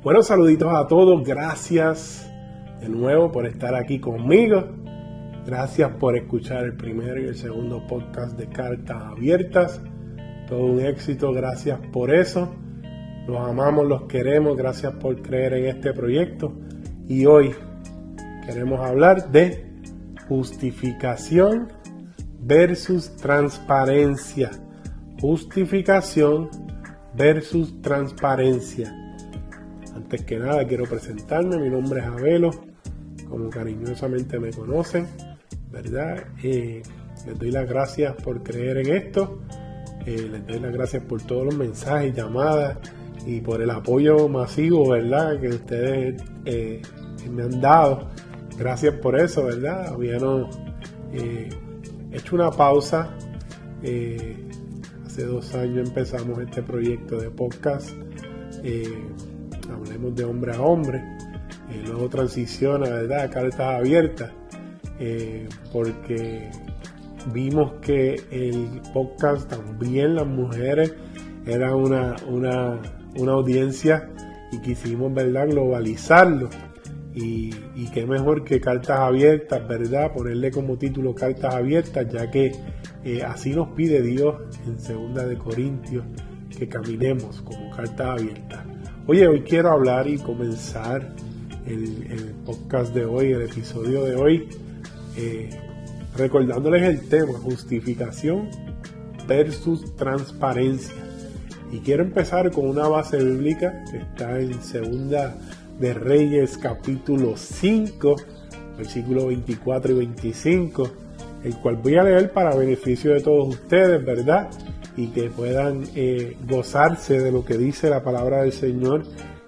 Bueno, saluditos a todos, gracias de nuevo por estar aquí conmigo. Gracias por escuchar el primero y el segundo podcast de Cartas Abiertas. Todo un éxito, gracias por eso. Los amamos, los queremos, gracias por creer en este proyecto. Y hoy queremos hablar de justificación versus transparencia. Justificación versus transparencia. Antes que nada quiero presentarme, mi nombre es Abelo, como cariñosamente me conocen, ¿verdad? Eh, les doy las gracias por creer en esto, eh, les doy las gracias por todos los mensajes, llamadas y por el apoyo masivo, ¿verdad? Que ustedes eh, me han dado. Gracias por eso, ¿verdad? Habíamos hecho una pausa. hace dos años empezamos este proyecto de podcast hablemos de hombre a hombre, eh, luego transiciona ¿verdad? a cartas abiertas, eh, porque vimos que el podcast también las mujeres era una, una, audiencia y quisimos ¿verdad? globalizarlo. Y, y, qué mejor que cartas abiertas, ¿verdad? Ponerle como título cartas abiertas, ya que eh, así nos pide Dios en segunda de Corintios que caminemos como cartas abiertas. Oye, hoy quiero hablar y comenzar el, podcast de hoy, el episodio de hoy, eh, recordándoles el tema, justificación versus transparencia. Y quiero empezar con una base bíblica que está en Segunda de Reyes capítulo 5, versículos 24 y 25, el cual voy a leer para beneficio de todos ustedes, ¿verdad? Y que puedan eh, gozarse de lo que dice la palabra del Señor,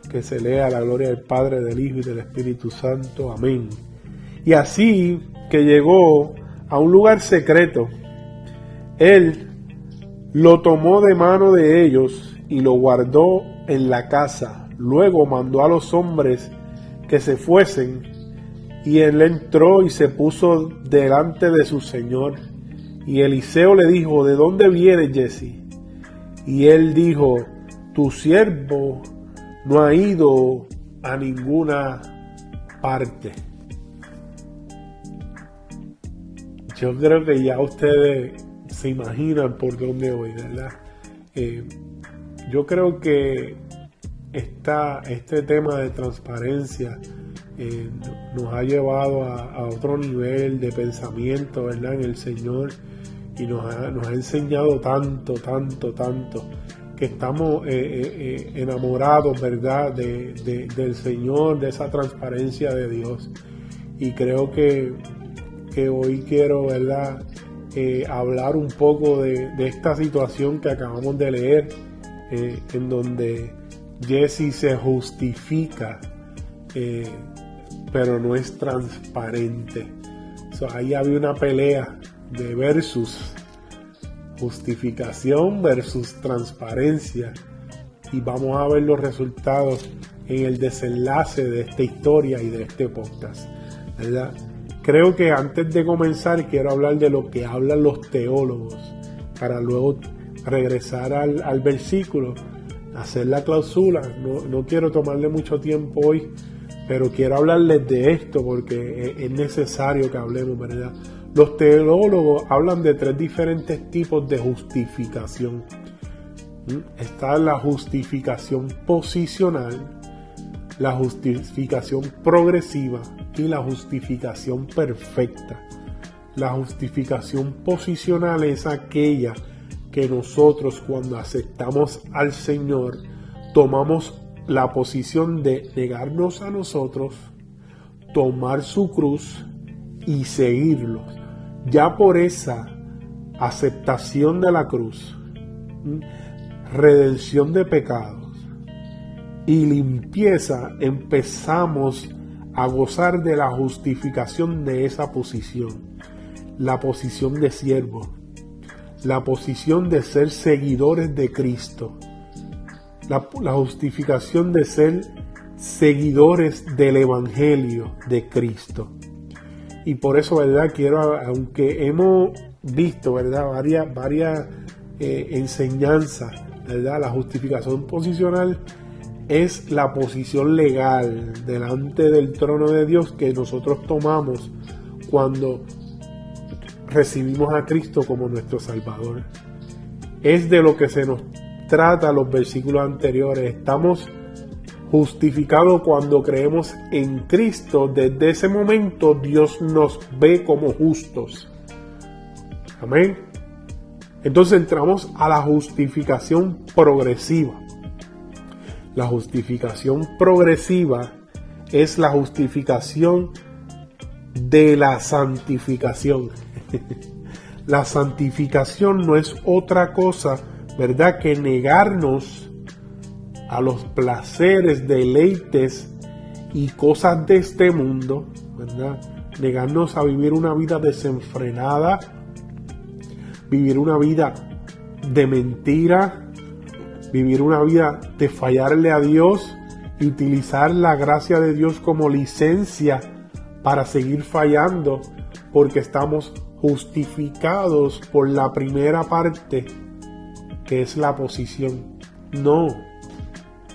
que se lea la gloria del Padre, del Hijo y del Espíritu Santo. Amén. Y así que llegó a un lugar secreto, él lo tomó de mano de ellos y lo guardó en la casa. Luego mandó a los hombres que se fuesen y él entró y se puso delante de su Señor y Eliseo le dijo, ¿de dónde viene Jesse? Y él dijo, tu siervo no ha ido a ninguna parte. Yo creo que ya ustedes se imaginan por dónde voy, ¿verdad? Eh, yo creo que esta, este tema de transparencia eh, nos ha llevado a, otro nivel de pensamiento, ¿verdad? En el Señor y nos ha, enseñado tanto, tanto, tanto, que estamos eh, eh, enamorados, ¿verdad?, del Señor, de esa transparencia de Dios. Y creo que, hoy quiero, ¿verdad?, hablar un poco de, esta situación que acabamos de leer, en donde Jesse se justifica, pero no es transparente. ahí había una pelea de versus justificación versus transparencia y vamos a ver los resultados en el desenlace de esta historia y de este podcast, ¿verdad? Creo que antes de comenzar quiero hablar de lo que hablan los teólogos para luego regresar al, versículo, hacer la clausura. No, no, quiero tomarle mucho tiempo hoy, pero quiero hablarles de esto porque es necesario que hablemos, ¿verdad? Los teólogos hablan de tres diferentes tipos de justificación. ¿Mm? Está la justificación posicional, la justificación progresiva y la justificación perfecta. La justificación posicional es aquella que nosotros cuando aceptamos al Señor tomamos la posición de negarnos a nosotros, tomar su cruz y seguirlos ya por esa aceptación de la cruz, redención de pecados y limpieza, empezamos a gozar de la justificación de esa posición, la posición de siervo, la posición de ser seguidores de Cristo, la, justificación de ser seguidores del Evangelio de Cristo. Y por eso, ¿verdad? Quiero, aunque hemos visto, ¿verdad? Varias, varias eh, enseñanzas, ¿verdad? La justificación posicional es la posición legal delante del trono de Dios que nosotros tomamos cuando recibimos a Cristo como nuestro Salvador. Es de lo que se nos trata los versículos anteriores. Estamos justificados cuando creemos en Cristo. Desde ese momento Dios nos ve como justos. Amén. Entonces entramos a la justificación progresiva. La justificación progresiva es la justificación de la santificación. la santificación no es otra cosa, ¿verdad?, que negarnos a los placeres, deleites y cosas de este mundo, ¿verdad? Negarnos a vivir una vida desenfrenada, vivir una vida de mentira, vivir una vida de fallarle a Dios y utilizar la gracia de Dios como licencia para seguir fallando porque estamos justificados por la primera parte que es la posición. No,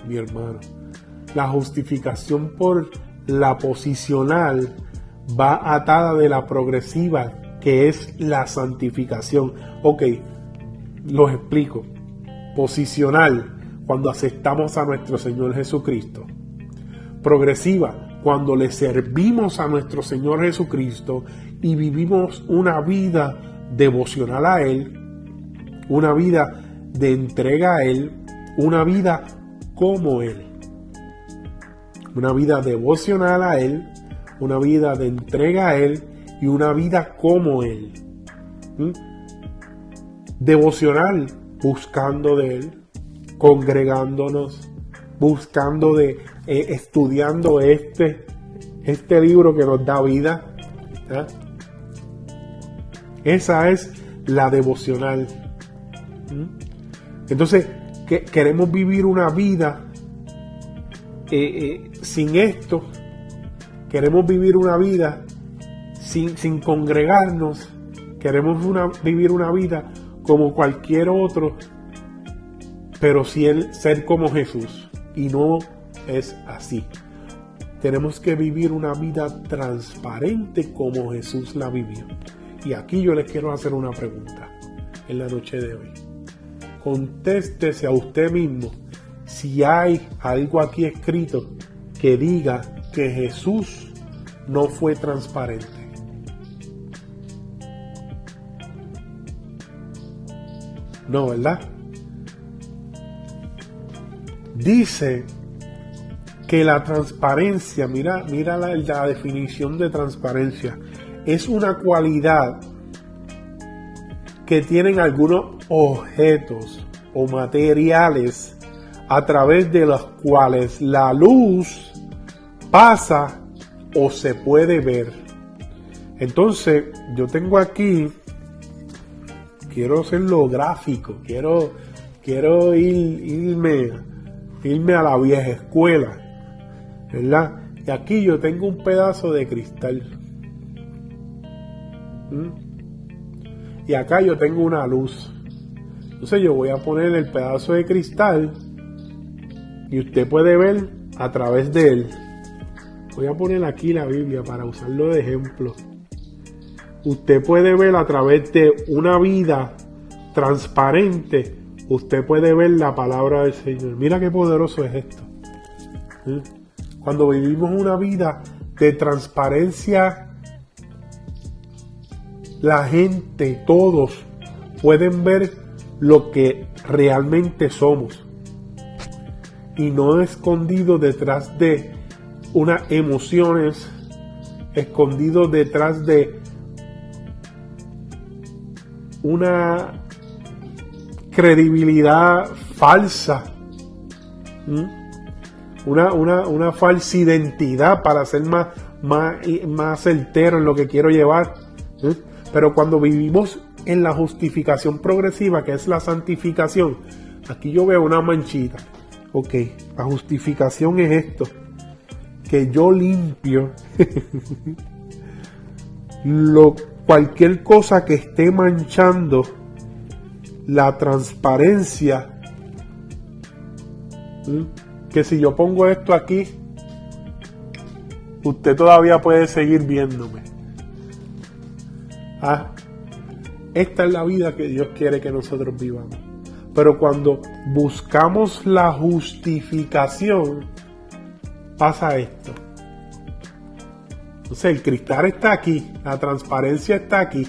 mi hermano. La justificación por la posicional va atada de la progresiva que es la santificación. Ok, los explico posicional cuando aceptamos a nuestro Señor Jesucristo. Progresiva cuando le servimos a nuestro Señor Jesucristo y vivimos una vida devocional a Él, una vida de entrega a Él, una vida como Él. Una vida devocional a Él, una vida de entrega a Él y una vida como Él. ¿Mm? Devocional buscando de Él, congregándonos, buscando de, eh, estudiando este, este libro que nos da vida. ¿ah? Esa es la devocional. Entonces, que, queremos vivir una vida eh, eh, sin esto. Queremos vivir una vida sin, sin congregarnos. Queremos una, vivir una vida como cualquier otro, pero si él ser como Jesús. Y no es así. Tenemos que vivir una vida transparente como Jesús la vivió. Y aquí yo les quiero hacer una pregunta en la noche de hoy. Contéstese a usted mismo si hay algo aquí escrito que diga que Jesús no fue transparente. No, ¿verdad? Dice que la transparencia, mira, mira la, la definición de transparencia, es una cualidad que tienen algunos objetos o materiales a través de los cuales la luz pasa o se puede ver. Entonces, yo tengo aquí quiero hacerlo gráfico, quiero, quiero ir, irme, irme a la vieja escuela, ¿verdad? Y aquí yo tengo un pedazo de cristal. ¿Mm? Y acá yo tengo una luz. Entonces yo voy a poner el pedazo de cristal y usted puede ver a través de él. Voy a poner aquí la Biblia para usarlo de ejemplo usted puede ver a través de una vida transparente, usted puede ver la palabra del Señor. Mira qué poderoso es esto. Cuando vivimos una vida de transparencia, la gente, todos, pueden ver lo que realmente somos. Y no escondido detrás de unas emociones, escondido detrás de una credibilidad falsa, una, una, falsa identidad para ser más, más, más certero en lo que quiero llevar. Pero cuando vivimos en la justificación progresiva, que es la santificación, aquí yo veo una manchita. Ok, la justificación es esto, que yo limpio lo cualquier cosa que esté manchando la transparencia que si yo pongo esto aquí, usted todavía puede seguir viéndome. Ah, esta es la vida que Dios quiere que nosotros vivamos. Pero cuando buscamos la justificación, pasa esto. Entonces el cristal está aquí, la transparencia está aquí,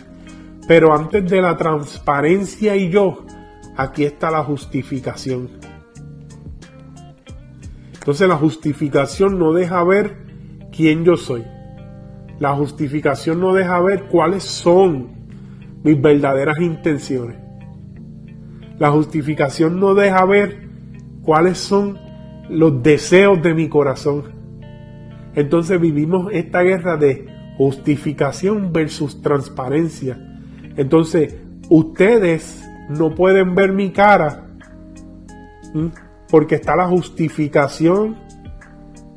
pero antes de la transparencia y yo, aquí está la justificación. Entonces la justificación no deja ver quién yo soy. La justificación no deja ver cuáles son mis verdaderas intenciones. La justificación no deja ver cuáles son los deseos de mi corazón. Entonces vivimos esta guerra de justificación versus transparencia. Entonces, ustedes no pueden ver mi cara porque está la justificación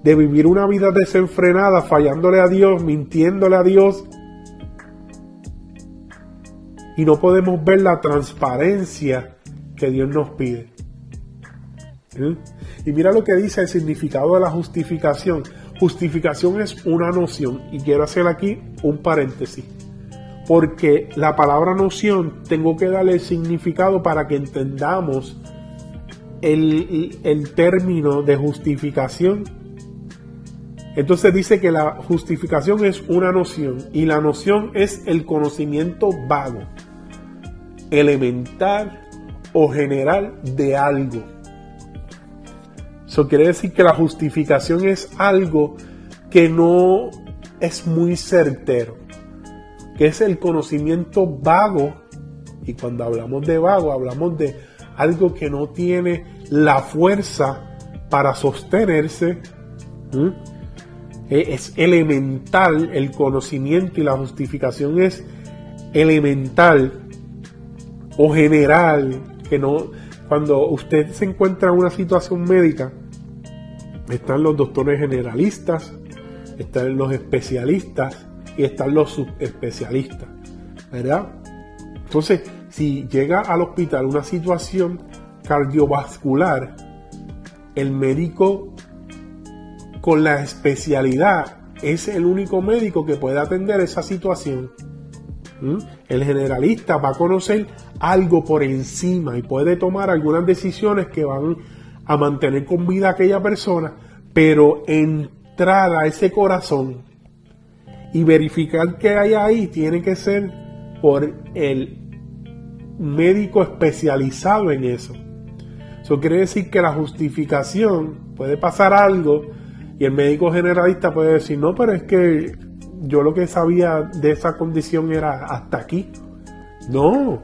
de vivir una vida desenfrenada, fallándole a Dios, mintiéndole a Dios. Y no podemos ver la transparencia que Dios nos pide. Y mira lo que dice el significado de la justificación. Justificación es una noción. Y quiero hacer aquí un paréntesis. Porque la palabra noción tengo que darle el significado para que entendamos el, término de justificación. Entonces dice que la justificación es una noción y la noción es el conocimiento vago, elemental o general de algo. Eso quiere decir que la justificación es algo que no es muy certero, que es el conocimiento vago. Y cuando hablamos de vago, hablamos de algo que no tiene la fuerza para sostenerse. E, es elemental el conocimiento y la justificación es elemental o general, que no, cuando usted se encuentra en una situación médica, están los doctores generalistas, están los especialistas y están los subespecialistas, ¿verdad? Entonces, si llega al hospital una situación cardiovascular, el médico con la especialidad es el único médico que puede atender esa situación. ¿Mm? El generalista va a conocer algo por encima y puede tomar algunas decisiones que van a mantener con vida a aquella persona, pero entrar a ese corazón y verificar qué hay ahí tiene que ser por el médico especializado en eso. Eso quiere decir que la justificación puede pasar algo y el médico generalista puede decir, no, pero es que yo lo que sabía de esa condición era hasta aquí. No.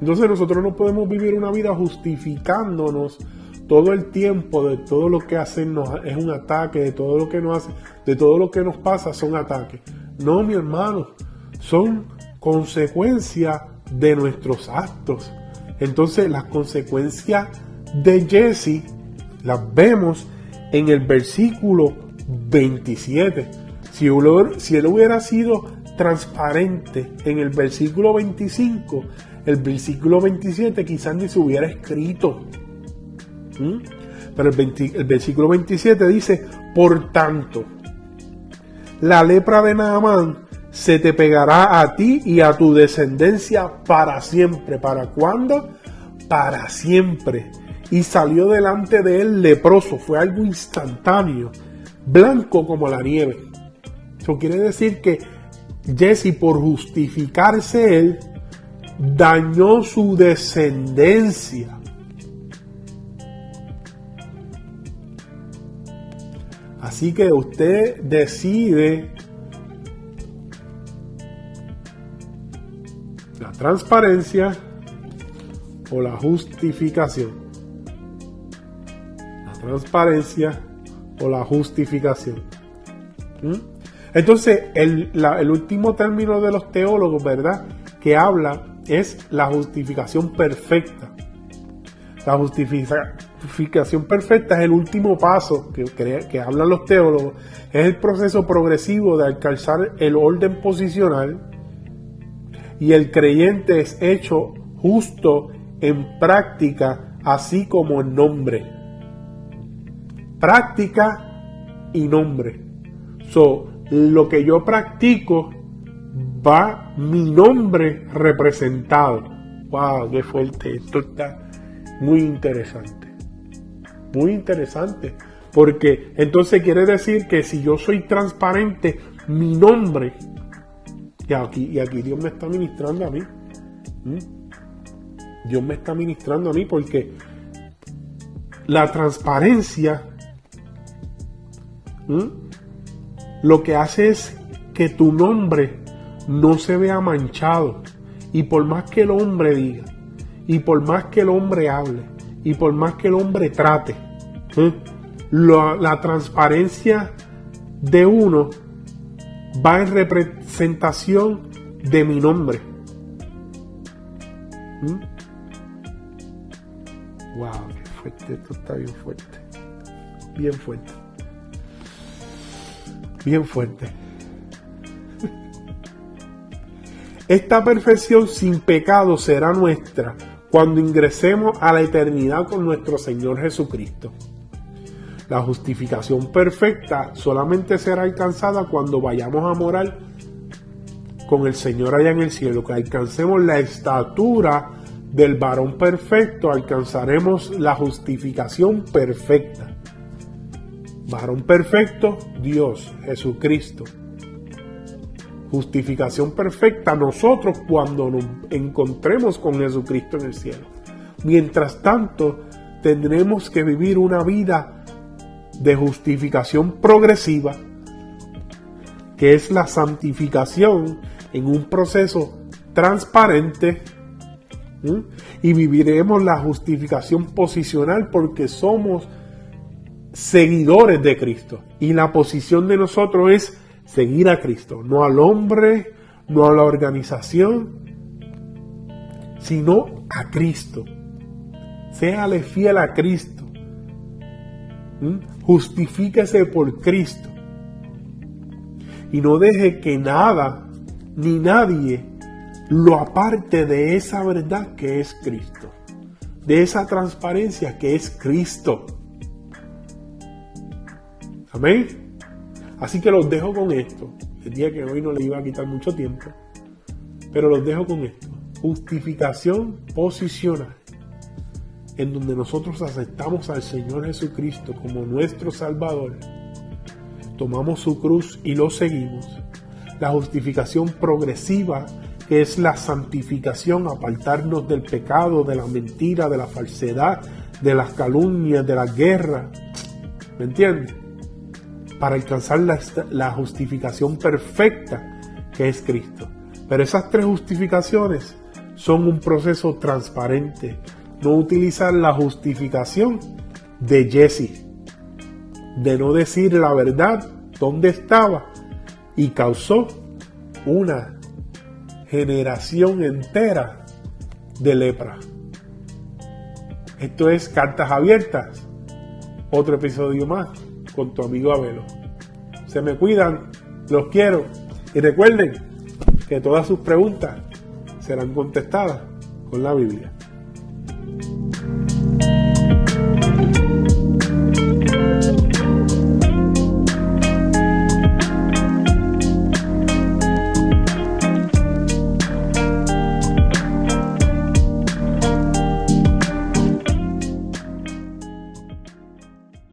Entonces nosotros no podemos vivir una vida justificándonos todo el tiempo de todo lo que hacen es un ataque, de todo lo que nos hace, de todo lo que nos pasa son ataques. No, mi hermano, son consecuencia de nuestros actos. Entonces las consecuencias de Jesse las vemos en el versículo 27. Si, si él hubiera sido transparente en el versículo 25, el versículo 27 quizás ni se hubiera escrito. ¿Mm? Pero el, el, versículo 27 dice, por tanto, la lepra de Naamán se te pegará a ti y a tu descendencia para siempre. ¿Para cuándo? Para siempre. Y salió delante de él leproso, fue algo instantáneo, blanco como la nieve. Eso quiere decir que Jesse, por justificarse él, dañó su descendencia. Así que usted decide transparencia o la justificación. La transparencia o la justificación. ¿Mm? Entonces, el, último término de los teólogos, ¿verdad? Que habla es la justificación perfecta. La justificación perfecta es el último paso que, que, que hablan los teólogos. Es el proceso progresivo de alcanzar el orden posicional y el creyente es hecho justo en práctica así como el nombre. Práctica y nombre. So, lo que yo practico va mi nombre representado. Wow, qué fuerte. Esto está muy interesante. Muy interesante. Porque entonces quiere decir que si yo soy transparente, mi nombre, y aquí, y aquí Dios me está ministrando a mí. Dios me está ministrando a mí porque la transparencia lo que hace es que tu nombre no se vea manchado. Y por más que el hombre diga, y por más que el hombre hable, y por más que el hombre trate, la, transparencia de uno va en representación de mi nombre. Wow, qué fuerte, esto está bien fuerte. Bien fuerte. Bien fuerte. Esta perfección sin pecado será nuestra cuando ingresemos a la eternidad con nuestro Señor Jesucristo. La justificación perfecta solamente será alcanzada cuando vayamos a morar con el Señor allá en el cielo, que alcancemos la estatura del varón perfecto, alcanzaremos la justificación perfecta. Varón perfecto, Dios, Jesucristo. Justificación perfecta nosotros cuando nos encontremos con Jesucristo en el cielo. Mientras tanto, tendremos que vivir una vida de justificación progresiva, que es la santificación en un proceso transparente, y viviremos la justificación posicional porque somos seguidores de Cristo. Y la posición de nosotros es seguir a Cristo, no al hombre, no a la organización, sino a Cristo. Séale fiel a Cristo. Justifíquese por Cristo. Y no deje que nada ni nadie lo aparte de esa verdad que es Cristo. De esa transparencia que es Cristo. Amén. Así que los dejo con esto. El día que hoy no le iba a quitar mucho tiempo. Pero los dejo con esto. Justificación posicional en donde nosotros aceptamos al Señor Jesucristo como nuestro Salvador, tomamos su cruz y lo seguimos. La justificación progresiva, que es la santificación, apartarnos del pecado, de la mentira, de la falsedad, de las calumnias, de la guerra. ¿Me entiendes? Para alcanzar la, justificación perfecta que es Cristo. Pero esas tres justificaciones son un proceso transparente, no utilizar la justificación de Jesse, de no decir la verdad, dónde estaba, y causó una generación entera de lepra. Esto es Cartas Abiertas, otro episodio más con tu amigo Abelo. Se me cuidan, los quiero y recuerden que todas sus preguntas serán contestadas con la Biblia.